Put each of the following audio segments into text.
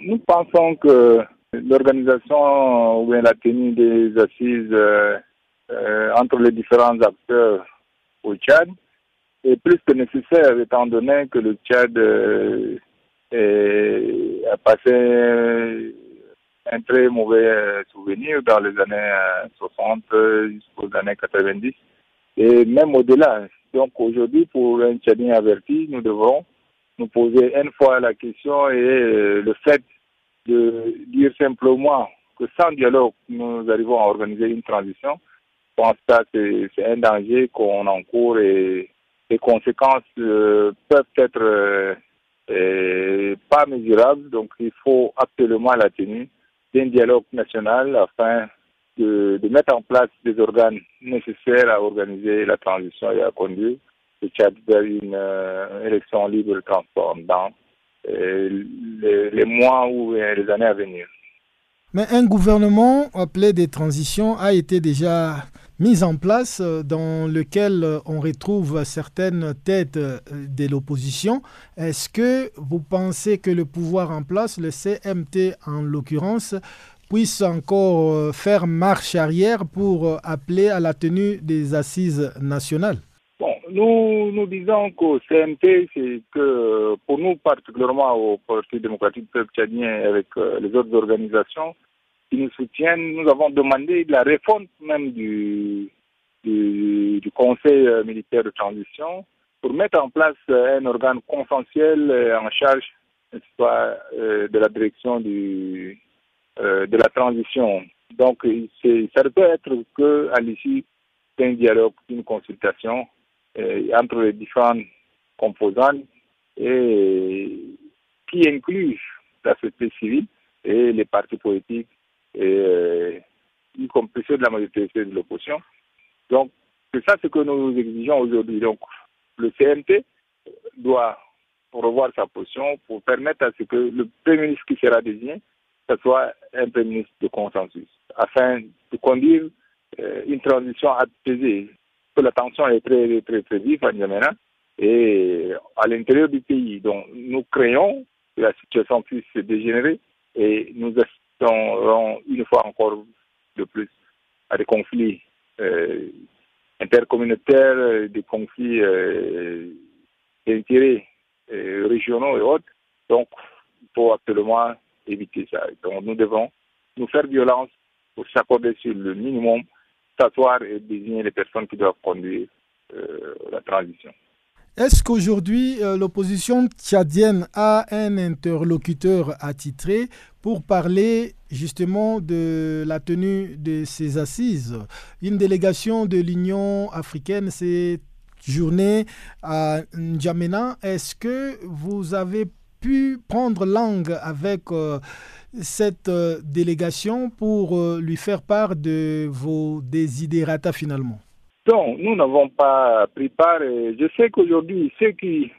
nous pensons que l'organisation ou la tenue des assises euh, euh, entre les différents acteurs au Tchad est plus que nécessaire étant donné que le Tchad euh, a passé un très mauvais souvenir dans les années 60 jusqu'aux années 90 et même au-delà. Donc aujourd'hui, pour un Tchadien averti, nous devrons nous poser une fois la question et le fait de dire simplement que sans dialogue, nous arrivons à organiser une transition. Je pense que c'est un danger qu'on encourt et les conséquences euh, peuvent être euh, euh, pas mesurables. Donc il faut absolument la tenue d'un dialogue national afin de, de, mettre en place des organes nécessaires à organiser la transition et à conduire Tchad vers une élection libre et transparente les, les, mois ou les années à venir. Mais un gouvernement appelé des transitions a été déjà mis en place euh, dans lequel euh, on retrouve certaines têtes euh, de l'opposition. Est-ce que vous pensez que le pouvoir en place, le CMT en l'occurrence, puisse encore faire marche arrière pour appeler à la tenue des assises nationales? Nous, nous disons qu'au CNT, c'est que pour nous, particulièrement au Parti démocratique peuple tchadien avec euh, les autres organisations qui nous soutiennent, nous avons demandé la réforme même du, du, Conseil euh, militaire de transition pour mettre en place euh, un organe consensuel en charge de la direction du, de la transition. Donc, ça peut être qu'à l'issue d'un dialogue, d'une consultation entre les différentes composantes et qui inclut la société civile et les partis politiques, et, euh, y compris ceux de la majorité de l'opposition. Donc, c'est ça ce que nous exigeons aujourd'hui. Donc, le CNT doit revoir sa position pour permettre à ce que le Premier ministre qui sera désigné, ce soit un Premier ministre de consensus, afin de conduire euh, une transition apaisée la tension est très, très, très vive à N'Djamena et à l'intérieur du pays. Donc, nous créons que la situation puisse se dégénérer et nous assisterons une fois encore de plus à des conflits euh, intercommunautaires, des conflits euh, d'intérêts euh, régionaux et autres. Donc, il faut absolument éviter ça. Donc, nous devons nous faire violence pour s'accorder sur le minimum et désigner les personnes qui doivent conduire euh, la transition. Est-ce qu'aujourd'hui, euh, l'opposition tchadienne a un interlocuteur attitré pour parler justement de la tenue de ces assises? Une délégation de l'Union africaine s'est journée à N'Djamena. Est-ce que vous avez pu prendre langue avec euh, cette euh, délégation pour euh, lui faire part de vos désidérata finalement? Non, nous n'avons pas pris part. je sais qu'aujourd'hui, ceux qui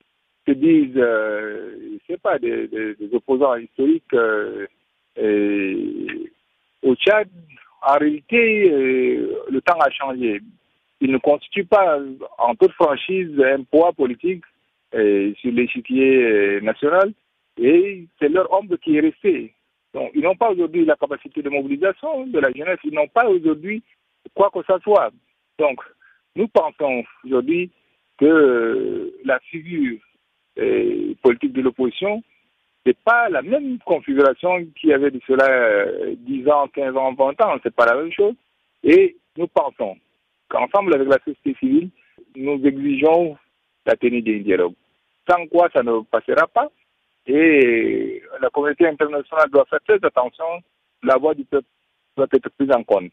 se disent, je sais pas, des, opposants historiques au Tchad, en réalité, le temps a changé. Il ne constitue pas en toute franchise un poids politique sur l'échiquier national et c'est leur ombre qui est restée. Donc, ils n'ont pas aujourd'hui la capacité de mobilisation de la jeunesse, ils n'ont pas aujourd'hui quoi que ce soit. Donc, nous pensons aujourd'hui que la figure politique de l'opposition n'est pas la même configuration qu'il y avait de cela 10 ans, 15 ans, 20 ans. C'est pas la même chose. Et nous pensons qu'ensemble avec la société civile, nous exigeons la tenue d'un dialogue. Sans quoi ça ne passera pas. Et la communauté internationale doit faire très attention. La voix du peuple doit être prise en compte.